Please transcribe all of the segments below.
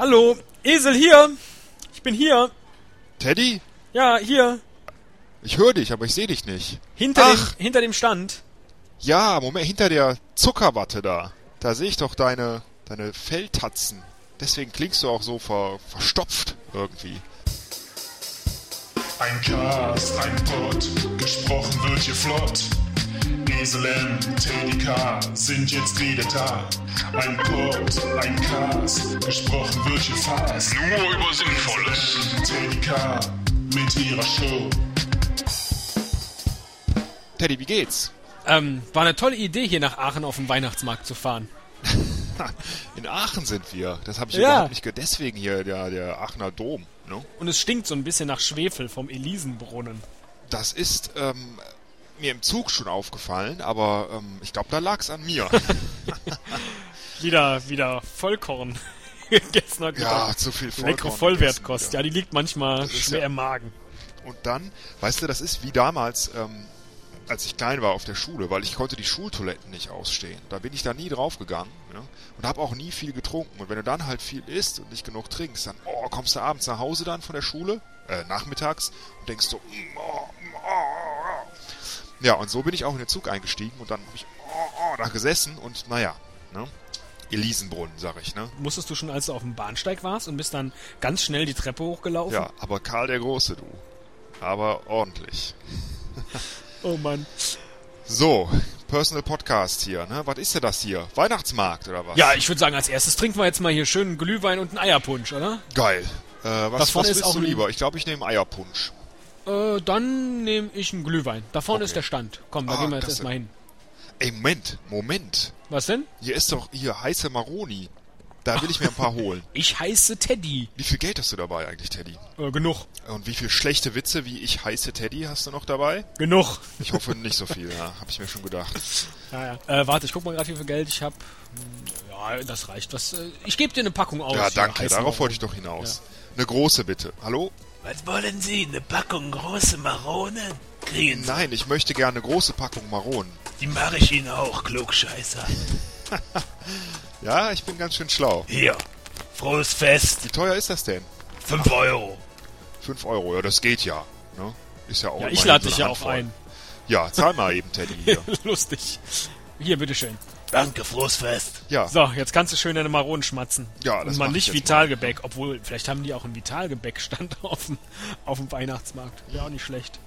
Hallo, Esel hier. Ich bin hier. Teddy? Ja, hier. Ich höre dich, aber ich sehe dich nicht. Hinter dem, Ach. hinter dem Stand. Ja, Moment, hinter der Zuckerwatte da. Da sehe ich doch deine, deine Felltatzen. Deswegen klingst du auch so ver, verstopft irgendwie. Ein Cast, ein Pod, gesprochen wird hier flott. Esel M, Teddy K sind jetzt wieder da. Ein Pod, ein Cast, gesprochen wird hier fast. Nur über Sinnvolles. Teddy K mit ihrer Show. Teddy, wie geht's? Ähm, war eine tolle Idee, hier nach Aachen auf den Weihnachtsmarkt zu fahren. In Aachen sind wir. Das habe ich Ja. überhaupt nicht ge Deswegen hier der, der Aachener Dom. Ne? Und es stinkt so ein bisschen nach Schwefel vom Elisenbrunnen. Das ist ähm, mir im Zug schon aufgefallen, aber ähm, ich glaube, da lag's an mir. Wieder, wieder Vollkorn. Heute ja, zu viel Leckere Vollkorn Vollwertkost. gegessen Ja, die liegt manchmal schwer ja- im Magen. Und dann, weißt du, das ist wie damals, ähm, als ich klein war auf der Schule, weil ich konnte die Schultoiletten nicht ausstehen. Da bin ich da nie draufgegangen ja? und habe auch nie viel getrunken. Und wenn du dann halt viel isst und nicht genug trinkst, dann oh, kommst du abends nach Hause dann von der Schule, äh, nachmittags und denkst so, mm, oh. Ja, und so bin ich auch in den Zug eingestiegen und dann habe ich oh, oh, da gesessen und naja, ne? Elisenbrunnen, sag ich, ne? Musstest du schon, als du auf dem Bahnsteig warst und bist dann ganz schnell die Treppe hochgelaufen? Ja, aber Karl der Große, du. Aber ordentlich. Oh Mann. So, Personal Podcast hier, ne? Was ist denn das hier? Weihnachtsmarkt oder was? Ja, ich würde sagen, als erstes trinken wir jetzt mal hier schön einen Glühwein und einen Eierpunsch, oder? Geil. Äh, was Davon was ist willst auch du lieber? Ich glaube, ich nehme Eierpunsch. Äh, dann nehme ich einen Glühwein. Da vorne Okay. ist der Stand. Komm, da Ah, gehen wir jetzt erstmal hin. Ey, Moment, Moment. Was denn? Hier ist doch hier heiße Maroni. Da will ich mir ein paar holen. Ich heiße Teddy. Wie viel Geld hast du dabei eigentlich, Teddy? Äh, genug. Und wie viel schlechte Witze wie ich heiße Teddy hast du noch dabei? Genug. Ich hoffe nicht so viel, ja, habe ich mir schon gedacht. Ja, ja. Äh, warte, ich guck mal gerade, wie viel Geld ich habe. Ja, das reicht. Was, äh, ich gebe dir eine Packung aus. Ja, danke, darauf wollte ich doch hinaus. Eine große bitte. Hallo? Was wollen Sie? Eine Packung große Maronen? Kriegen Sie. Nein, ich möchte gerne eine große Packung Maronen. Die mache ich Ihnen auch, Klugscheißer. Ja, ich bin ganz schön schlau. Hier. Frohes Fest. Wie teuer ist das denn? 5 Euro. 5 Euro, ja, das geht ja. Ne? Ist ja auch Ja, ich lade so dich ja auch ein. Ja, zahl mal eben, Teddy, hier. Lustig. Hier, bitteschön. Danke, frohes Fest. Ja, So, jetzt kannst du schön deine Maronen schmatzen. Ja, das Und mal nicht Vitalgebäck, obwohl, vielleicht haben die auch einen Vitalgebäckstand auf dem, auf dem Weihnachtsmarkt. Wäre auch nicht schlecht.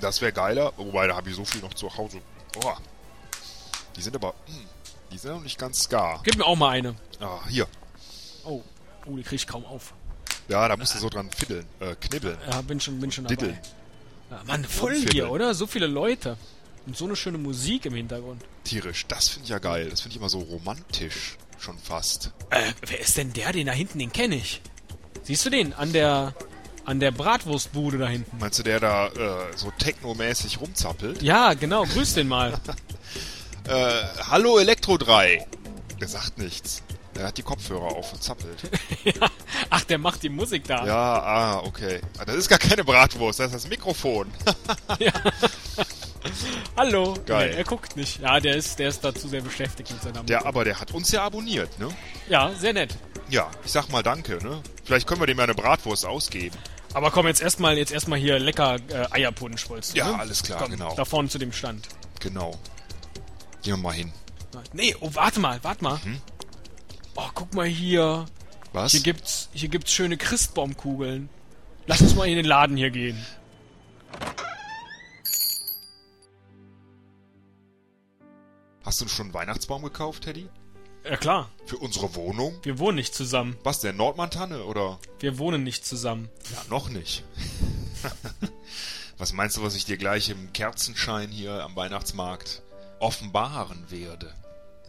das wäre geiler. Wobei, da habe ich so viel noch zu Hause. Boah. Die sind aber, mh, die sind noch nicht ganz gar. Gib mir auch mal eine. Ah, hier. Oh, oh die krieg ich kaum auf. Ja, da musst du so dran fiddeln, äh, knibbeln. Ja, bin schon, bin schon dabei. Diddeln. Ja, Mann, voll hier, oder? So viele Leute. Und so eine schöne Musik im Hintergrund. Tierisch. Das finde ich ja geil. Das finde ich immer so romantisch. Schon fast. Äh, wer ist denn der? Den da hinten, den kenne ich. Siehst du den? An der, an der Bratwurstbude da hinten. Meinst du, der da äh, so technomäßig rumzappelt? Ja, genau. Grüß den mal. Äh, hallo Elektro 3. Der sagt nichts. Der hat die Kopfhörer auf und zappelt. Ach, der macht die Musik da. Ja, ah, okay. Ah, Das ist gar keine Bratwurst, das ist das Mikrofon. Hallo. Geil. Nee, er guckt nicht. Ja, der ist, der ist dazu sehr beschäftigt mit seiner Der, Musik. aber der hat uns ja abonniert, ne? Ja, sehr nett. Ja, ich sag mal danke, ne? Vielleicht können wir dem ja eine Bratwurst ausgeben. Aber komm, jetzt erstmal jetzt erstmal hier lecker äh, Eierpunsch, wolltest du, Ja, ne? alles klar, komm, genau. Da vorne zu dem Stand. Genau. Gehen wir mal hin. Nee, oh, warte mal, warte mal. Mhm. Oh, guck mal hier. Was? Hier gibt's, hier gibt's schöne Christbaumkugeln. Lass uns mal in den Laden hier gehen. Hast du schon einen Weihnachtsbaum gekauft, Teddy? Ja klar, Für unsere Wohnung? wir wohnen nicht zusammen. Was, der Nordmantanne oder? Wir wohnen nicht zusammen. Ja, noch nicht. was meinst du, was ich dir gleich im Kerzenschein hier am Weihnachtsmarkt offenbaren werde?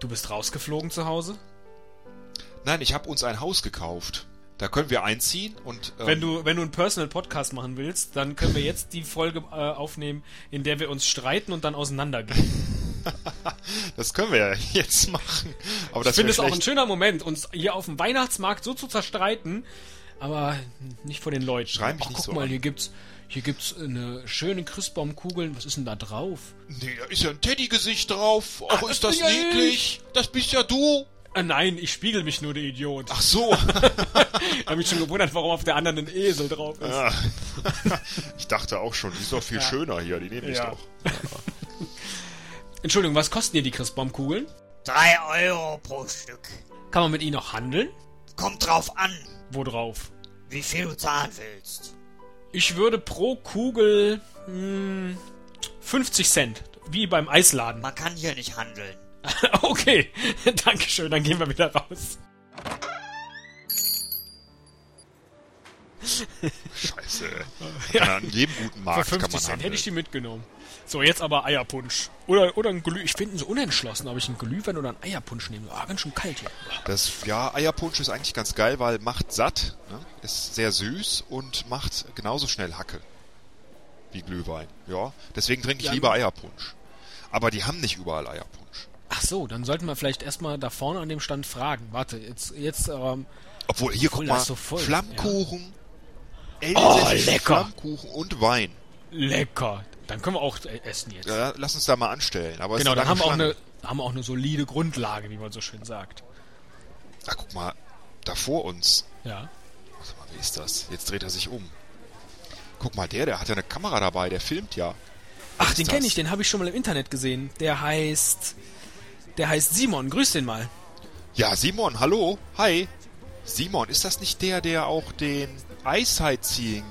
Du bist rausgeflogen zu Hause? Nein, ich habe uns ein Haus gekauft. Da können wir einziehen und ähm, Wenn du, wenn du einen Personal Podcast machen willst, dann können wir jetzt die Folge äh, aufnehmen, in der wir uns streiten und dann auseinandergehen. das können wir ja jetzt machen. Aber das Ich finde es auch ein schöner Moment, uns hier auf dem Weihnachtsmarkt so zu zerstreiten, aber nicht vor den Leuten. Schrei mich Ach, nicht guck so mal, an. hier gibt's hier gibt's eine schöne Christbaumkugeln. Was ist denn da drauf? Nee, da ist ja ein Teddy-Gesicht drauf. Ach, das ist das ja niedlich. Das bist ja du. Ah, nein, ich spiegel mich nur, der Idiot. Ach so. Ich habe mich schon gewundert, warum auf der anderen ein Esel drauf ist. Ja. Ich dachte auch schon, die ist doch viel Ja. schöner hier, die nehme ich Ja. doch. Entschuldigung, was kosten dir die Christbaumkugeln? Drei Euro pro Stück. Kann man mit ihnen auch handeln? Kommt drauf an, Wo drauf? wie viel du zahlen willst. Ich würde pro Kugel hm, 50 Cent, wie beim Eisladen. Man kann hier nicht handeln. okay, Dankeschön, dann gehen wir wieder raus. Scheiße. Ja. An jedem guten Für Markt kann 50 man Cent handeln. hätte ich die mitgenommen. So, jetzt aber Eierpunsch. Oder, oder ein Glüh. Ich bin so unentschlossen, ob ich einen Glühwein oder einen Eierpunsch nehme. Ah, ganz schön kalt hier. Das, ja, Eierpunsch ist eigentlich ganz geil, weil macht satt, ne? ist sehr süß und macht genauso schnell Hacke wie Glühwein. Ja, deswegen trinke ich Ja, lieber Eierpunsch. Aber die haben nicht überall Eierpunsch. Ach so, dann sollten wir vielleicht erstmal da vorne an dem Stand fragen. Warte, jetzt, jetzt, ähm, Obwohl, hier, guck mal, so voll, Flammkuchen, Oh, elsässischen lecker. Flammkuchen und Wein. Lecker. Dann können wir auch essen jetzt. Ja, lass uns da mal anstellen. Aber genau, dann haben wir, auch eine, haben wir auch eine solide Grundlage, wie man so schön sagt. Ach, guck mal, da vor uns. Ja. Warte mal, wie ist das? Jetzt dreht er sich um. Guck mal, der, der hat ja eine Kamera dabei, der filmt ja. Ach, ist den kenne ich, den habe ich schon mal im Internet gesehen. Der heißt. Der heißt Simon. Grüß den mal. Ja, Simon, hallo. Hi. Simon, ist das nicht der, der auch den Eye-Sightseeing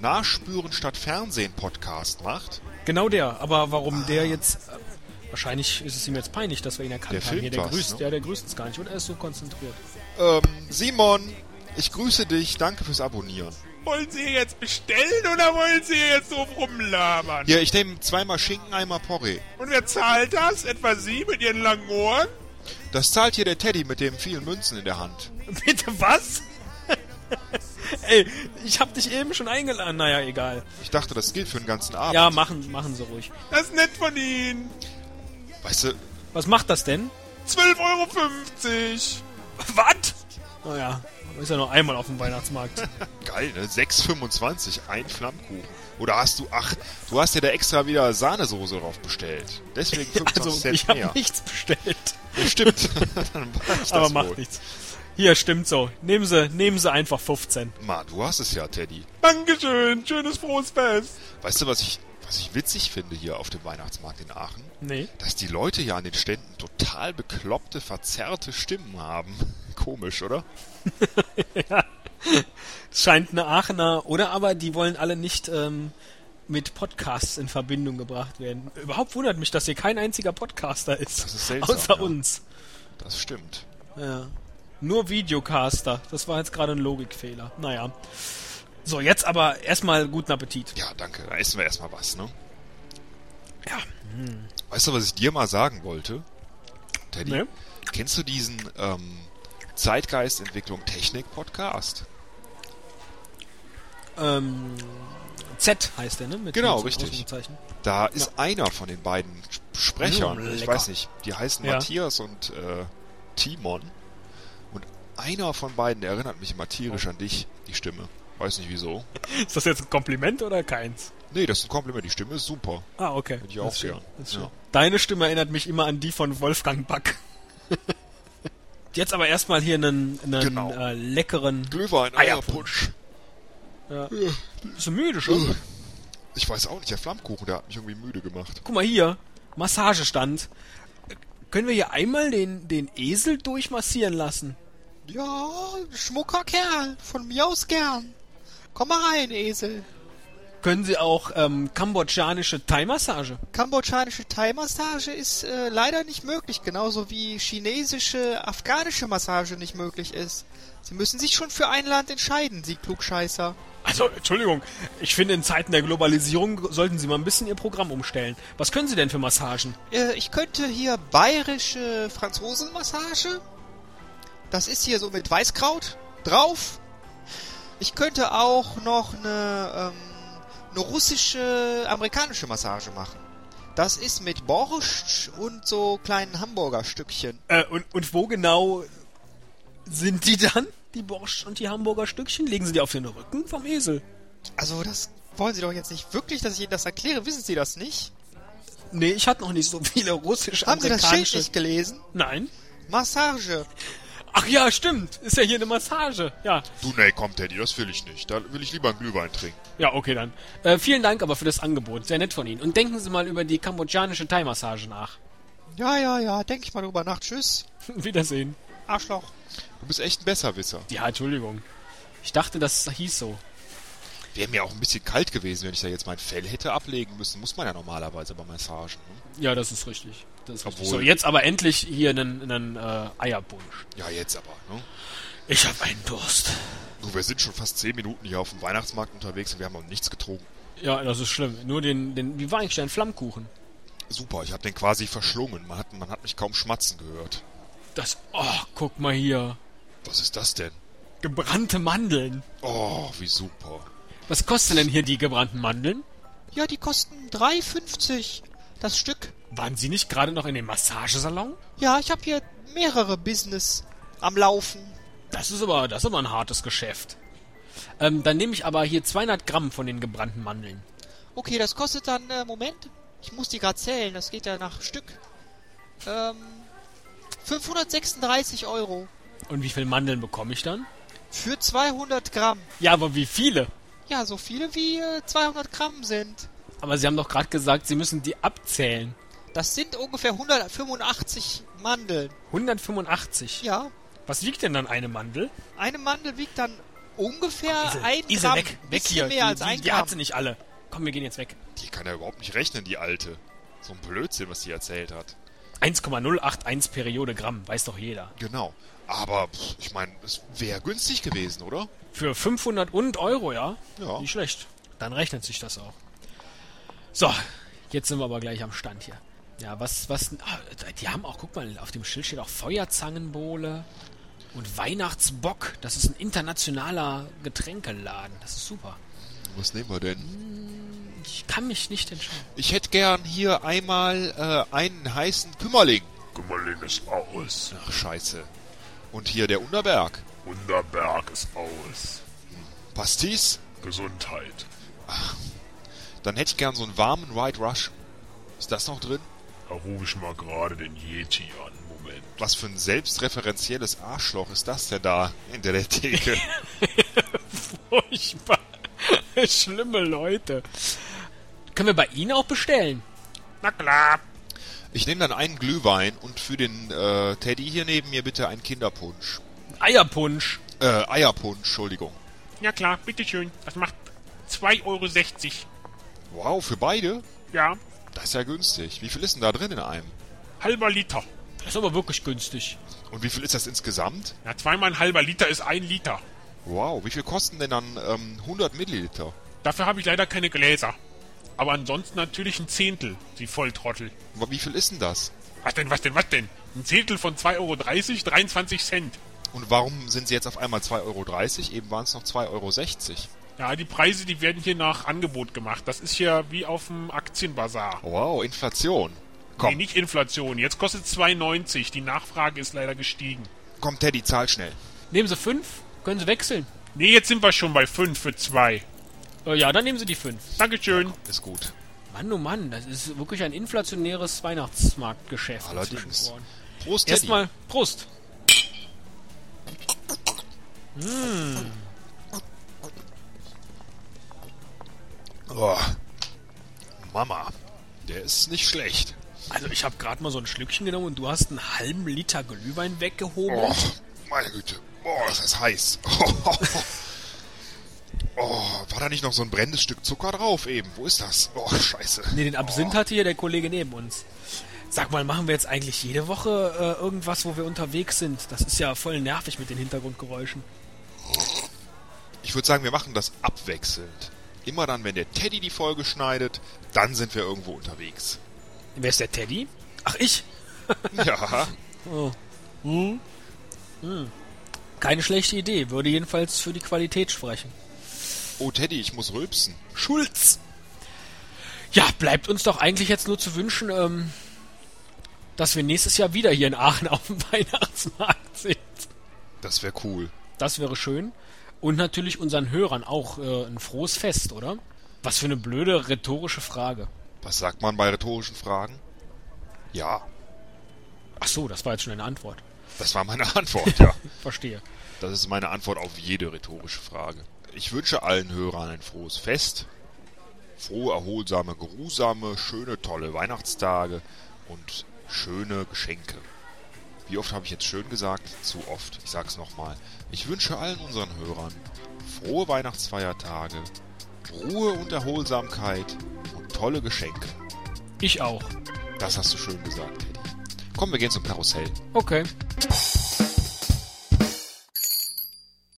Nachspüren statt Fernsehen Podcast macht? Genau der. Aber warum der jetzt. Äh, wahrscheinlich ist es ihm jetzt peinlich, dass wir ihn erkannt Der haben. Hier, filmt der was, grüßt. ne? Ja, der grüßt uns gar nicht. Und er ist so konzentriert. Ähm, Simon, ich grüße dich. Danke fürs Abonnieren. Wollen Sie jetzt bestellen oder wollen Sie jetzt so rumlabern? Ja, ich nehme zweimal Schinken, einmal Porree. Und wer zahlt das? Etwa Sie mit Ihren langen Ohren? Das zahlt hier der Teddy mit den vielen Münzen in der Hand. Bitte was? Ey, ich hab dich eben schon eingeladen. Naja, egal. Ich dachte, das gilt für den ganzen Abend. Ja, machen, machen Sie ruhig. Das ist nett von Ihnen. Weißt du, Was macht das denn? 12,50 Euro. Was? Naja, ist ja nur einmal auf dem Weihnachtsmarkt. geil, ne? 6,25, ein Flammkuchen. Oder hast du, ach, du hast ja da extra wieder Sahnesoße drauf bestellt. Deswegen 25 Also, Cent ich habe mehr. nichts bestellt. Ja, stimmt. Dann war ich das Aber wohl. macht nichts. Hier, stimmt so. Nehmen Sie, nehmen Sie einfach 15. Ma, du hast es ja, Teddy. Dankeschön. Schönes frohes Fest. Weißt du, was ich, was ich witzig finde hier auf dem Weihnachtsmarkt in Aachen? Nee. Dass die Leute ja an den Ständen total bekloppte, verzerrte Stimmen haben. Komisch, oder? Es scheint eine Aachener, oder aber die wollen alle nicht ähm, mit Podcasts in Verbindung gebracht werden. Überhaupt wundert mich, dass hier kein einziger Podcaster ist. Das ist seltsam, Außer ja. uns. Das stimmt. Ja. Nur Videocaster. Das war jetzt gerade ein Logikfehler. Naja. So, jetzt aber erstmal guten Appetit. Ja, danke. Da essen wir erstmal was, ne? Ja. Weißt du, was ich dir mal sagen wollte? Teddy, Nee? kennst du diesen ähm, Zeitgeistentwicklung Technik Podcast? Ähm, Z heißt der, ne? Mit Genau, richtig. Da ist einer von den beiden Sprechern, Mm, ich weiß nicht, die heißen Ja. Matthias und äh, Timon. Einer von beiden erinnert mich immer tierisch an dich, die Stimme. Weiß nicht wieso. Ist das jetzt ein Kompliment oder keins? Nee, das ist ein Kompliment, die Stimme ist super. Ah, okay. Hätte ich auch gern. Ja. Deine Stimme erinnert mich immer an die von Wolfgang Back. Jetzt aber erstmal hier einen, einen Genau. äh, leckeren Glühwein, Eierpunsch. Eierpunsch. Ja. Bist du müde schon? Ich weiß auch nicht, der Flammkuchen, der hat mich irgendwie müde gemacht. Guck mal hier, Massagestand. Äh, Können wir hier einmal den, den Esel durchmassieren lassen? Ja, schmucker Kerl. Von mir aus gern. Komm mal rein, Esel. Können Sie auch ähm, kambodschanische Thai-Massage? Kambodschanische Thai-Massage ist äh, leider nicht möglich, genauso wie chinesische, afghanische Massage nicht möglich ist. Sie müssen sich schon für ein Land entscheiden, Sie Klugscheißer. Also, Entschuldigung, ich finde, in Zeiten der Globalisierung sollten Sie mal ein bisschen Ihr Programm umstellen. Was können Sie denn für Massagen? Äh, ich könnte hier bayerische Franzosenmassage. Das ist hier so mit Weißkraut drauf. Ich könnte auch noch eine, ähm, eine russische, amerikanische Massage machen. Das ist mit Borscht und so kleinen Hamburgerstückchen. Äh, und, und wo genau sind die dann? Die Borscht und die Hamburger Stückchen? Legen Sie die auf den Rücken vom Esel? Also das wollen Sie doch jetzt nicht wirklich, dass ich Ihnen das erkläre. Wissen Sie das nicht? Nee, ich hatte noch nicht so viele Haben Sie das Schild nicht gelesen? Nein. Massage. Ach ja, stimmt. Ist ja hier eine Massage. Ja, Du, nee, komm, Teddy, das will ich nicht. Da will ich lieber einen Glühwein trinken. ja, okay dann. Äh, vielen Dank aber für das Angebot. Sehr nett von Ihnen. Und denken Sie mal über die kambodschanische Thai-Massage nach. Ja, ja, ja, denke ich mal drüber nach. Tschüss. Wiedersehen. Arschloch. Du bist echt ein Besserwisser. Ja, Entschuldigung. Ich dachte, das hieß so. Wäre mir auch ein bisschen kalt gewesen, wenn ich da jetzt mein Fell hätte ablegen müssen. Muss man ja normalerweise bei Massagen. Ne? Ja, das ist richtig. Das ist. Obwohl- So, jetzt aber endlich hier einen, einen äh, Eierpunsch. Ja, jetzt aber. Ne? Ich habe einen Durst. Du, wir sind schon fast zehn Minuten hier auf dem Weihnachtsmarkt unterwegs und wir haben noch nichts getrunken. Ja, das ist schlimm. Nur den, den wie war eigentlich dein Flammkuchen? Super, ich habe den quasi verschlungen. Man hat, man hat mich kaum schmatzen gehört. Das, oh, guck mal hier. Was ist das denn? Gebrannte Mandeln. Oh, wie super. Was kosten denn hier die gebrannten Mandeln? Ja, die kosten 3,50 das Stück. Waren Sie nicht gerade noch in dem Massagesalon? Ja, ich habe hier mehrere Business am Laufen. Das ist aber, das ist aber ein hartes Geschäft. Ähm, dann nehme ich aber hier 200 Gramm von den gebrannten Mandeln. Okay, das kostet dann, äh, Moment, ich muss die gerade zählen, das geht ja nach Stück. Ähm, 536 Euro. Und wie viel Mandeln bekomme ich dann? Für 200 Gramm. Ja, aber wie viele? Ja, so viele wie äh, 200 Gramm sind. Aber Sie haben doch gerade gesagt, Sie müssen die abzählen. Das sind ungefähr 185 Mandeln. 185. Ja, Was wiegt denn dann eine Mandel? eine Mandel wiegt dann ungefähr ein Ise, Gramm. weg, weg Bisschen hier. mehr die, als ein die, die Gramm. hat sie nicht alle. Komm, wir gehen jetzt weg. Die kann ja überhaupt nicht rechnen, die Alte. So ein Blödsinn, was sie erzählt hat. 1,081 Periode Gramm, weiß doch jeder. Genau. Aber, pff, ich meine, es wäre günstig gewesen, oder? Für 500 und Euro, ja? Ja. Nicht schlecht. Dann rechnet sich das auch. So, jetzt sind wir aber gleich am Stand hier. Ja, was, was, ah, die haben auch, guck mal, auf dem Schild steht auch Feuerzangenbowle und Weihnachtsbock. Das ist ein internationaler Getränkeladen. Das ist super. Was nehmen wir denn? Ich kann mich nicht entscheiden. Ich hätte gern hier einmal äh, einen heißen Kümmerling. Kümmerling ist aus. Ach, scheiße. Und hier der Unterberg. Wunderberg ist aus. Pastis? Gesundheit. Dann hätte ich gern so einen warmen White Rush. Ist das noch drin? Da rufe ich mal gerade den Yeti an. Moment. Was für ein selbstreferenzielles Arschloch ist das denn da hinter der Theke? Furchtbar. Schlimme Leute. Können wir bei Ihnen auch bestellen? Na klar. Ich nehme dann einen Glühwein und für den äh, Teddy hier neben mir bitte einen Kinderpunsch. Eierpunsch. Äh, Eierpunsch, Entschuldigung. Ja klar, bitteschön. Das macht 2,60 Euro. Wow, für beide? Ja, Das ist ja günstig. Wie viel ist denn da drin in einem? halber Liter. Das ist aber wirklich günstig. Und wie viel ist das insgesamt? Ja, zweimal ein halber Liter ist ein Liter. Wow, wie viel kosten denn dann ähm, 100 Milliliter? Dafür habe ich leider keine Gläser. Aber ansonsten natürlich ein Zehntel, Sie Volltrottel. Aber Wie viel ist denn das? Was denn, was denn, was denn? Ein Zehntel von 2,30 Euro, 23 Cent. Und warum sind sie jetzt auf einmal 2,30 Euro? Eben waren es noch 2,60 Euro. Ja, die Preise, die werden hier nach Angebot gemacht. Das ist hier wie auf dem Aktienbazar. Wow, Inflation. Nee, Komm, nicht Inflation. Jetzt kostet es 2,90. Die Nachfrage ist leider gestiegen. komm Teddy, zahl schnell. Nehmen Sie fünf, können Sie wechseln. Nee, jetzt sind wir schon bei 5 für 2. Äh, ja, dann nehmen Sie die fünf. Dankeschön. Ist gut. Mann, oh Mann, das ist wirklich ein inflationäres Weihnachtsmarktgeschäft. Allerdings. Prost, Teddy. Erstmal Prost. Oh. Mama, der ist nicht schlecht. Also ich habe gerade mal so ein Schlückchen genommen und du hast einen halben Liter Glühwein weggehoben. Oh, meine Güte. Boah, das ist heiß. Oh, war da nicht noch so ein brennendes Stück Zucker drauf eben? Wo ist das? Oh, scheiße. Nee, den Absinth hatte hier der Kollege neben uns. Sag mal, machen wir jetzt eigentlich jede Woche äh, irgendwas, wo wir unterwegs sind? Das ist ja voll nervig mit den Hintergrundgeräuschen. Ich würde sagen, wir machen das abwechselnd. Immer dann, wenn der Teddy die Folge schneidet, dann sind wir irgendwo unterwegs. Wer ist der Teddy? Ach, ich? Ja, Keine schlechte Idee, würde jedenfalls für die Qualität sprechen. oh Teddy, ich muss rülpsen. Schulz! Ja, bleibt uns doch eigentlich jetzt nur zu wünschen, ähm, dass wir nächstes Jahr wieder hier in Aachen auf dem Weihnachtsmarkt sind. Das wäre cool. Das wäre schön. Und natürlich unseren Hörern auch äh, ein frohes Fest, oder? Was für eine blöde rhetorische Frage. Was sagt man bei rhetorischen Fragen? Ja. Ach so, das war jetzt schon eine Antwort. Das war meine Antwort, ja. Verstehe. Das ist meine Antwort auf jede rhetorische Frage. Ich wünsche allen Hörern ein frohes Fest, frohe, erholsame, geruhsame, schöne, tolle Weihnachtstage und schöne Geschenke. Wie oft habe ich jetzt schön gesagt? Zu oft. Ich sag's nochmal. Ich wünsche allen unseren Hörern frohe Weihnachtsfeiertage, Ruhe und Erholsamkeit und tolle Geschenke. Ich auch. Das hast du schön gesagt, Teddy. Komm, wir gehen zum Karussell. Okay.